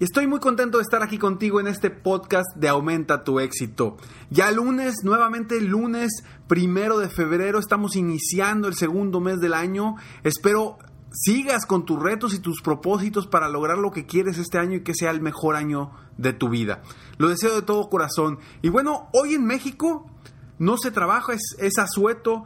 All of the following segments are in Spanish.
Estoy muy contento de estar aquí contigo en este podcast de Aumenta tu éxito. Ya lunes, nuevamente lunes primero de febrero, estamos iniciando el segundo mes del año. Espero sigas con tus retos y tus propósitos para lograr lo que quieres este año y que sea el mejor año de tu vida. Lo deseo de todo corazón. Y bueno, hoy en México no se trabaja, es, es asueto.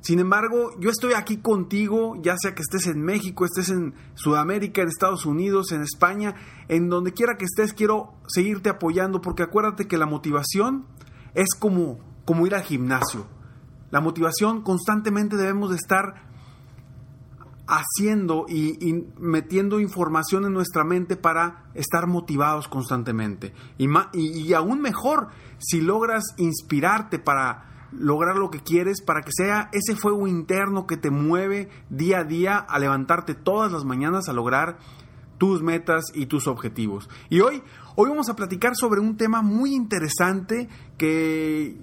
Sin embargo, yo estoy aquí contigo, ya sea que estés en México, estés en Sudamérica, en Estados Unidos, en España, en donde quiera que estés, quiero seguirte apoyando porque acuérdate que la motivación es como, como ir al gimnasio. La motivación constantemente debemos de estar haciendo y, metiendo información en nuestra mente para estar motivados constantemente. Y, y, y aún mejor, si logras inspirarte para lograr lo que quieres, para que sea ese fuego interno que te mueve día a día a levantarte todas las mañanas a lograr tus metas y tus objetivos. Y hoy, hoy vamos a platicar sobre un tema muy interesante que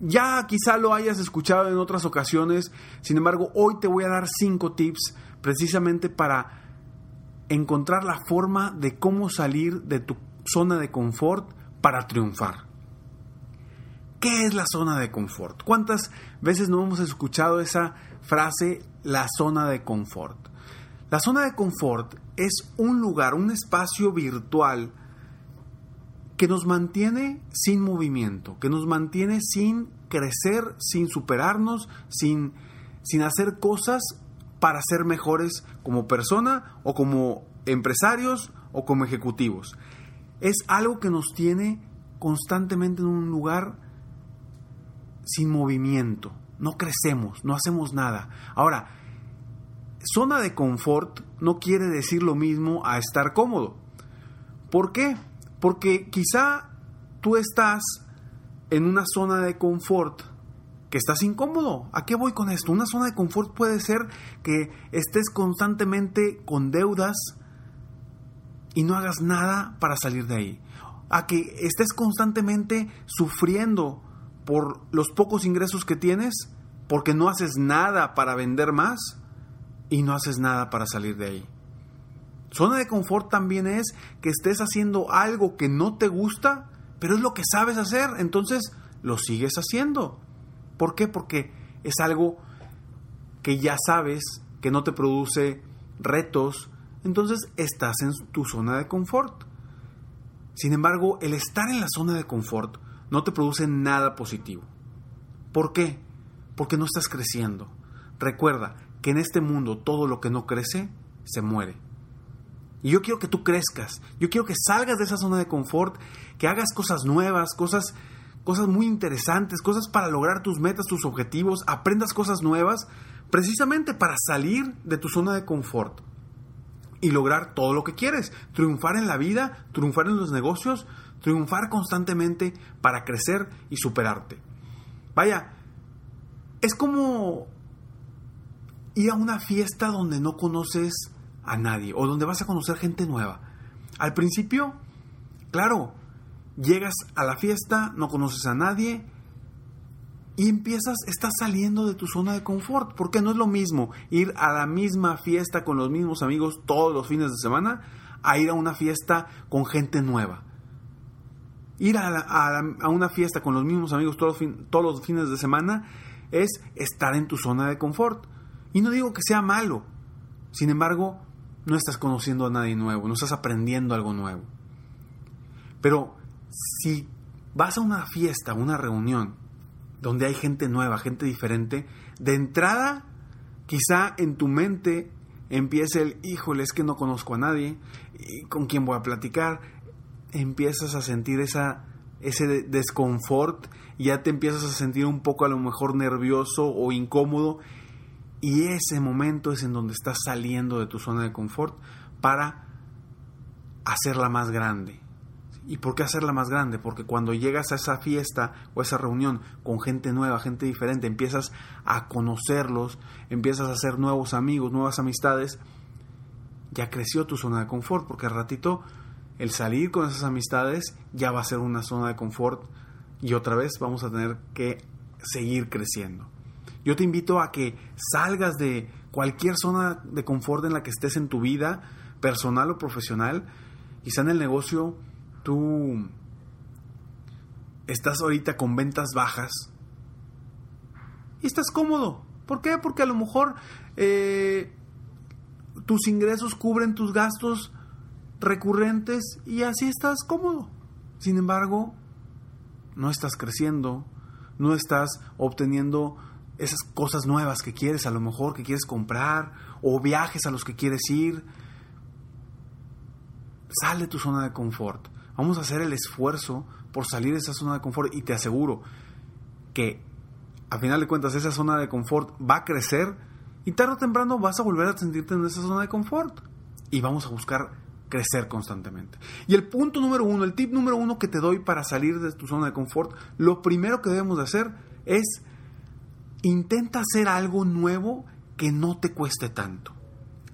ya quizá lo hayas escuchado en otras ocasiones, sin embargo, hoy te voy a dar cinco tips precisamente para encontrar la forma de cómo salir de tu zona de confort para triunfar. ¿Qué es la zona de confort? ¿Cuántas veces no hemos escuchado esa frase, la zona de confort? La zona de confort es un lugar, un espacio virtual que nos mantiene sin movimiento, que nos mantiene sin crecer, sin superarnos, sin, sin hacer cosas para ser mejores como persona o como empresarios o como ejecutivos. Es algo que nos tiene constantemente en un lugar sin movimiento, no crecemos, no hacemos nada. Ahora, zona de confort no quiere decir lo mismo a estar cómodo. ¿Por qué? Porque quizá tú estás en una zona de confort que estás incómodo. ¿A qué voy con esto? Una zona de confort puede ser que estés constantemente con deudas y no hagas nada para salir de ahí. A que estés constantemente sufriendo por los pocos ingresos que tienes, porque no haces nada para vender más y no haces nada para salir de ahí. Zona de confort también es que estés haciendo algo que no te gusta, pero es lo que sabes hacer, entonces lo sigues haciendo. ¿Por qué? Porque es algo que ya sabes, que no te produce retos, entonces estás en tu zona de confort. Sin embargo, el estar en la zona de confort no te produce nada positivo. ¿Por qué? Porque no estás creciendo. Recuerda que en este mundo todo lo que no crece se muere. Y yo quiero que tú crezcas. Yo quiero que salgas de esa zona de confort, que hagas cosas nuevas, cosas cosas muy interesantes, cosas para lograr tus metas, tus objetivos, aprendas cosas nuevas, precisamente para salir de tu zona de confort y lograr todo lo que quieres, triunfar en la vida, triunfar en los negocios, triunfar constantemente para crecer y superarte. Vaya, es como ir a una fiesta donde no conoces a nadie o donde vas a conocer gente nueva. Al principio, claro, llegas a la fiesta, no conoces a nadie y empiezas, estás saliendo de tu zona de confort, porque no es lo mismo ir a la misma fiesta con los mismos amigos todos los fines de semana a ir a una fiesta con gente nueva. Ir a, una fiesta con los mismos amigos todos, los fines de semana es estar en tu zona de confort. Y no digo que sea malo, sin embargo, no estás conociendo a nadie nuevo, no estás aprendiendo algo nuevo. Pero si vas a una fiesta, una reunión, donde hay gente nueva, gente diferente, de entrada, quizá en tu mente empiece el, híjole, es que no conozco a nadie, ¿con quién voy a platicar? Empiezas a sentir esa, ese desconfort, ya te empiezas a sentir un poco a lo mejor nervioso o incómodo, y ese momento es en donde estás saliendo de tu zona de confort para hacerla más grande ¿Y por qué hacerla más grande? Porque cuando llegas a esa fiesta o a esa reunión con gente nueva, gente diferente, empiezas a conocerlos, empiezas a hacer nuevos amigos, nuevas amistades, ya creció tu zona de confort, porque al ratito el salir con esas amistades ya va a ser una zona de confort y otra vez vamos a tener que seguir creciendo. Yo te invito a que salgas de cualquier zona de confort en la que estés en tu vida, personal o profesional, quizá en el negocio tú estás ahorita con ventas bajas y estás cómodo. ¿Por qué? Porque a lo mejor eh, tus ingresos cubren tus gastos recurrentes y así estás cómodo. Sin embargo, no estás creciendo, no estás obteniendo esas cosas nuevas que quieres, a lo mejor que quieres comprar, o viajes a los que quieres ir. Sale de tu zona de confort. Vamos a hacer el esfuerzo por salir de esa zona de confort y te aseguro que a final de cuentas esa zona de confort va a crecer y tarde o temprano vas a volver a sentirte en esa zona de confort y vamos a buscar crecer constantemente. Y el punto número uno, el tip número uno que te doy para salir de tu zona de confort, lo primero que debemos de hacer es intenta hacer algo nuevo que no te cueste tanto.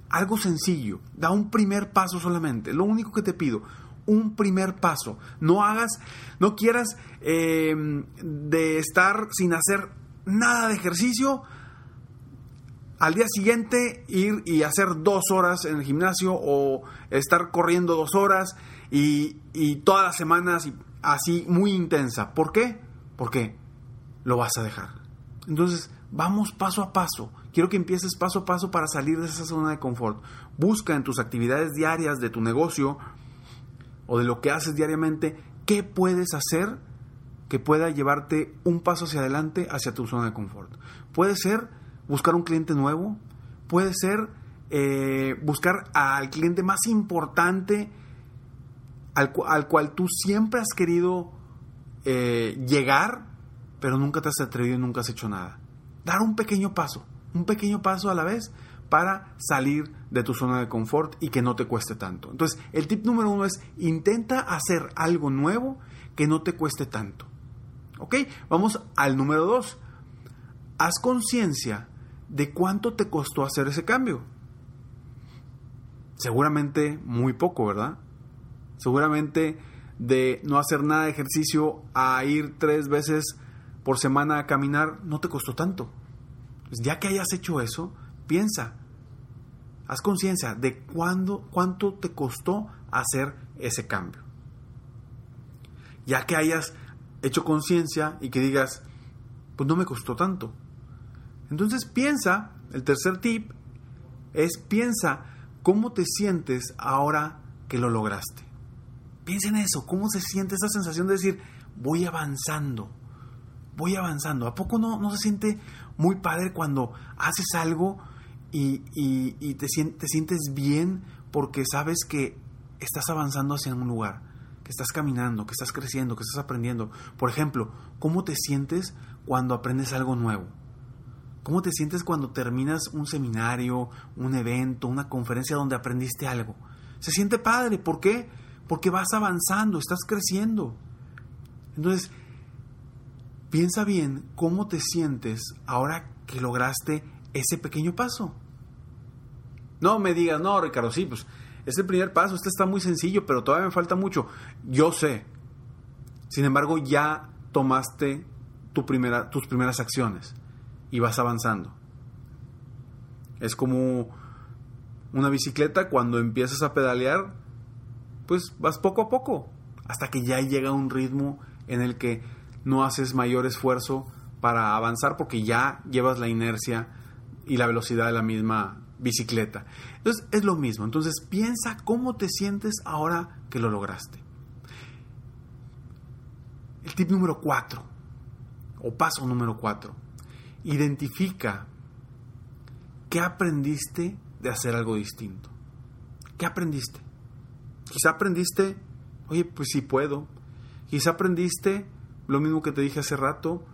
Algo sencillo, da un primer paso solamente. Lo único que te pido, un primer paso. No hagas, no quieras em, de estar sin hacer nada de ejercicio. Al día siguiente ir y hacer dos horas en el gimnasio o estar corriendo dos horas y, todas las semanas así muy intensa. ¿Por qué? Porque lo vas a dejar. Entonces, vamos paso a paso. Quiero que empieces paso a paso para salir de esa zona de confort. Busca en tus actividades diarias de tu negocio o de lo que haces diariamente, ¿qué puedes hacer que pueda llevarte un paso hacia adelante hacia tu zona de confort? Puede ser buscar un cliente nuevo, puede ser eh, buscar al cliente más importante al, cual tú siempre has querido eh, llegar, pero nunca te has atrevido y nunca has hecho nada. Dar un pequeño paso, un pequeño paso a la vez para salir de tu zona de confort y que no te cueste tanto. Entonces, el tip número uno es intenta hacer algo nuevo que no te cueste tanto. ¿Ok? Vamos al número dos. Haz conciencia de cuánto te costó hacer ese cambio. Seguramente muy poco, ¿verdad? Seguramente de no hacer nada de ejercicio a ir tres veces por semana a caminar no te costó tanto. Pues ya que hayas hecho eso, Piensa, haz conciencia de cuándo, cuánto te costó hacer ese cambio. Ya que hayas hecho conciencia y que digas, pues no me costó tanto. Entonces piensa, el tercer tip es piensa cómo te sientes ahora que lo lograste. Piensa en eso, cómo se siente esa sensación de decir, voy avanzando, voy avanzando. ¿A poco no, no se siente muy padre cuando haces algo y, te, sientes bien porque sabes que estás avanzando hacia un lugar, que estás caminando, que estás creciendo, que estás aprendiendo. Por ejemplo, ¿cómo te sientes cuando aprendes algo nuevo? ¿Cómo te sientes cuando terminas un seminario, un evento, una conferencia donde aprendiste algo? Se siente padre, ¿por qué? Porque vas avanzando, estás creciendo. Entonces, piensa bien cómo te sientes ahora que lograste ese pequeño paso. No me digas, no, Ricardo, sí, pues es el primer paso, este está muy sencillo, pero todavía me falta mucho. Yo sé, Sin embargo, ya tomaste tu primera, tus primeras acciones y vas avanzando. Es como una bicicleta, cuando empiezas a pedalear, pues vas poco a poco, hasta que ya llega un ritmo en el que no haces mayor esfuerzo para avanzar porque ya llevas la inercia y la velocidad de la misma bicicleta. Entonces es lo mismo. Entonces piensa cómo te sientes ahora que lo lograste. El tip número 4, o paso número 4, identifica qué aprendiste de hacer algo distinto. ¿Qué aprendiste? Quizá aprendiste, oye, pues sí puedo. Quizá aprendiste lo mismo que te dije hace rato,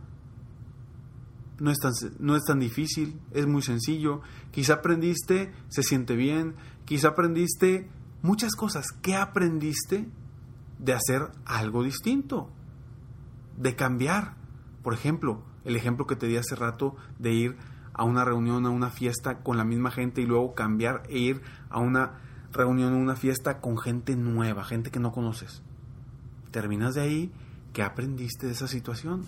no es, tan, no es tan difícil, es muy sencillo. Quizá aprendiste, se siente bien. Quizá aprendiste muchas cosas. ¿Qué aprendiste de hacer algo distinto? De cambiar. Por ejemplo, el ejemplo que te di hace rato de ir a una reunión, a una fiesta con la misma gente y luego cambiar e ir a una reunión, a una fiesta con gente nueva, gente que no conoces. Terminas de ahí, ¿qué aprendiste de esa situación?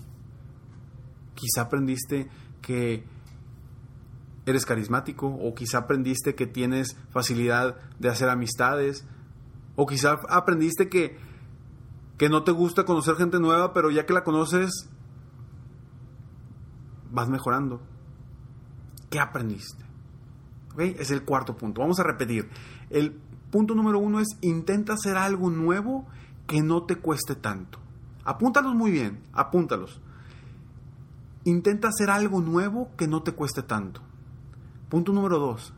Quizá aprendiste que eres carismático o quizá aprendiste que tienes facilidad de hacer amistades o quizá aprendiste que, que no te gusta conocer gente nueva, pero ya que la conoces vas mejorando. ¿Qué aprendiste? Es el cuarto punto. Vamos a repetir. El punto número uno es intenta hacer algo nuevo que no te cueste tanto. Apúntalos muy bien, apúntalos. Intenta hacer algo nuevo que no te cueste tanto. Punto número dos.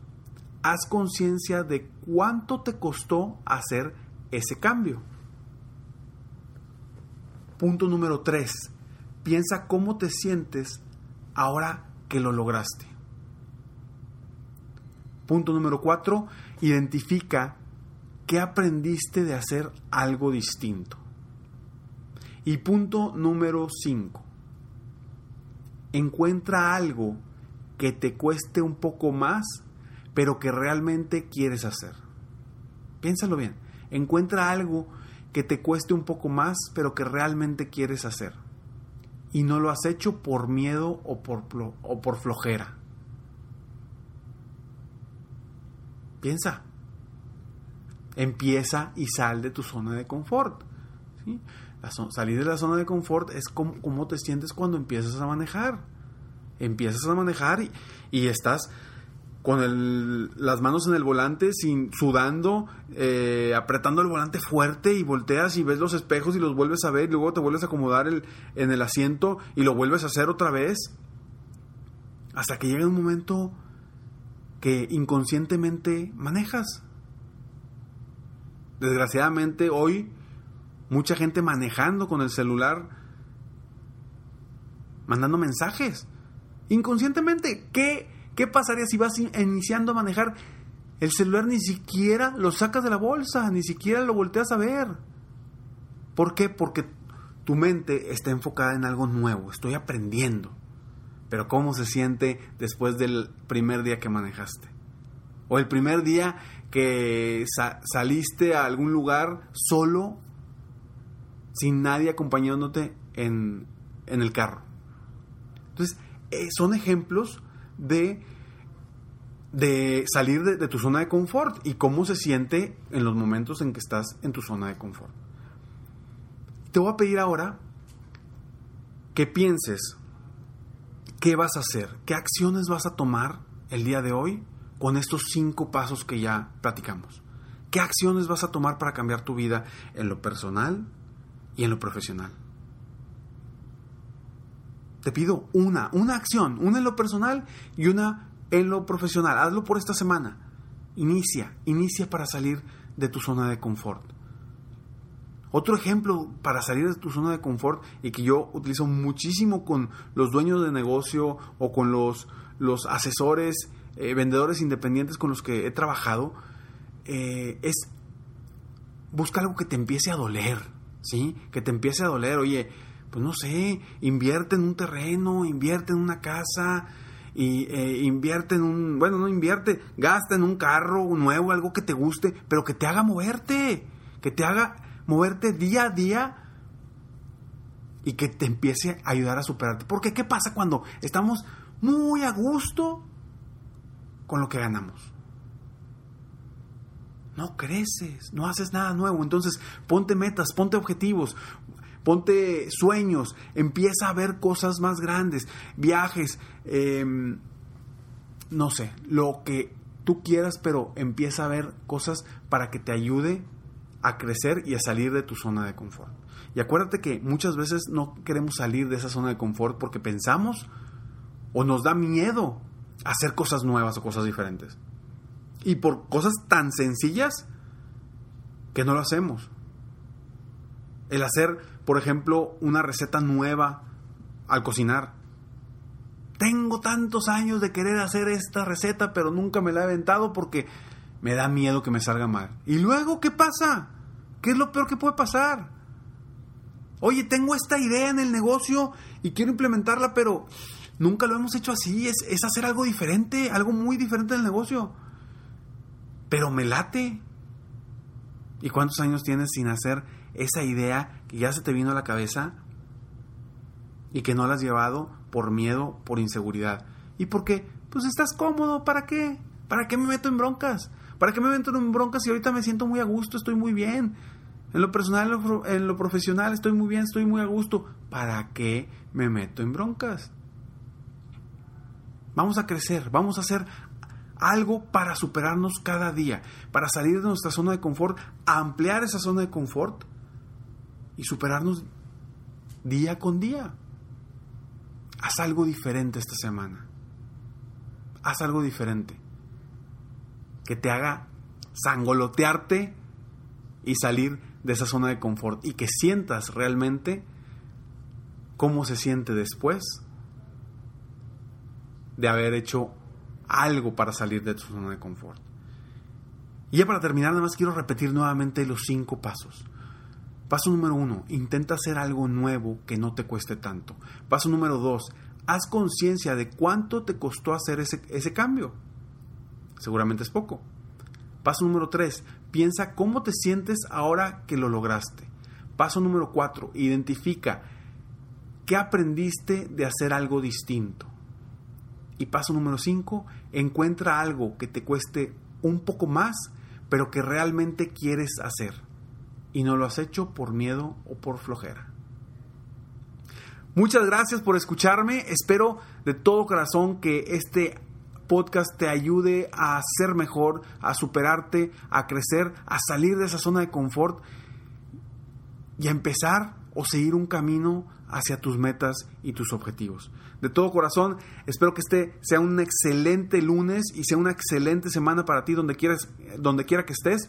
Haz conciencia de cuánto te costó hacer ese cambio. Punto número tres. Piensa cómo te sientes ahora que lo lograste. Punto número cuatro. Identifica qué aprendiste de hacer algo distinto. Y punto número cinco encuentra algo que te cueste un poco más, pero que realmente quieres hacer. Piénsalo bien. Encuentra algo que te cueste un poco más, pero que realmente quieres hacer. Y no lo has hecho por miedo o por, o por flojera. Piensa. Empieza y sal de tu zona de confort. ¿sí? salir de la zona de confort es como, te sientes cuando empiezas a manejar. Empiezas a manejar y, estás con las manos en el volante, sin, sudando, eh, apretando el volante fuerte y volteas y ves los espejos y los vuelves a ver y luego te vuelves a acomodar en el asiento y lo vuelves a hacer otra vez. Hasta que llega un momento que inconscientemente manejas. Desgraciadamente hoy Mucha gente manejando con el celular, mandando mensajes. Inconscientemente, ¿qué, qué pasaría si vas iniciando a manejar? El celular ni siquiera lo sacas de la bolsa, ni siquiera lo volteas a ver. ¿Por qué? Porque tu mente está enfocada en algo nuevo, estoy aprendiendo. Pero ¿cómo se siente después del primer día que manejaste? O el primer día que saliste a algún lugar solo sin nadie acompañándote en, el carro. Entonces, eh, son ejemplos de, de salir de, tu zona de confort y cómo se siente en los momentos en que estás en tu zona de confort. Te voy a pedir ahora que pienses qué vas a hacer, qué acciones vas a tomar el día de hoy con estos cinco pasos que ya platicamos. ¿Qué acciones vas a tomar para cambiar tu vida en lo personal, y en lo profesional. Te pido una, una acción, una en lo personal y una en lo profesional. Hazlo por esta semana. Inicia, inicia para salir de tu zona de confort. Otro ejemplo para salir de tu zona de confort y que yo utilizo muchísimo con los dueños de negocio o con los, los asesores, eh, vendedores independientes con los que he trabajado, eh, es busca algo que te empiece a doler ¿sí? Que te empiece a doler, oye, pues no sé, invierte en un terreno, invierte en una casa, y eh, invierte en un, bueno, no invierte, gasta en un carro nuevo, algo que te guste, pero que te haga moverte, que te haga moverte día a día y que te empiece a ayudar a superarte. Porque ¿qué pasa cuando estamos muy a gusto con lo que ganamos? No creces, no haces nada nuevo. Entonces, ponte metas, ponte objetivos, ponte sueños, empieza a ver cosas más grandes, viajes, em, no sé, lo que tú quieras, pero empieza a ver cosas para que te ayude a crecer y a salir de tu zona de confort. Y acuérdate que muchas veces no queremos salir de esa zona de confort porque pensamos o nos da miedo hacer cosas nuevas o cosas diferentes. Y por cosas tan sencillas que no lo hacemos. El hacer, por ejemplo, una receta nueva al cocinar. Tengo tantos años de querer hacer esta receta, pero nunca me la he aventado porque me da miedo que me salga mal. ¿Y luego qué pasa? ¿Qué es lo peor que puede pasar? Oye, tengo esta idea en el negocio y quiero implementarla, pero nunca lo hemos hecho así. Es, es hacer algo diferente, algo muy diferente en el negocio. Pero me late. ¿Y cuántos años tienes sin hacer esa idea que ya se te vino a la cabeza y que no la has llevado por miedo, por inseguridad? ¿Y por qué? Pues estás cómodo, ¿para qué? ¿Para qué me meto en broncas? ¿Para qué me meto en broncas si ahorita me siento muy a gusto, estoy muy bien? En lo personal, en lo profesional, estoy muy bien, estoy muy a gusto. ¿Para qué me meto en broncas? Vamos a crecer, vamos a hacer algo para superarnos cada día, para salir de nuestra zona de confort, ampliar esa zona de confort y superarnos día con día. Haz algo diferente esta semana. Haz algo diferente que te haga sangolotearte y salir de esa zona de confort y que sientas realmente cómo se siente después de haber hecho algo para salir de tu zona de confort. Y ya para terminar, nada más quiero repetir nuevamente los cinco pasos. Paso número uno, intenta hacer algo nuevo que no te cueste tanto. Paso número dos, haz conciencia de cuánto te costó hacer ese, ese cambio seguramente es poco. Paso número 3, piensa cómo te sientes ahora que lo lograste. Paso número 4, identifica qué aprendiste de hacer algo distinto. Y paso número 5, encuentra algo que te cueste un poco más, pero que realmente quieres hacer. Y no lo has hecho por miedo o por flojera. Muchas gracias por escucharme. Espero de todo corazón que este podcast te ayude a ser mejor, a superarte, a crecer, a salir de esa zona de confort y a empezar o seguir un camino hacia tus metas y tus objetivos. De todo corazón, espero que este sea un excelente lunes y sea una excelente semana para ti donde quieras, donde quiera que estés.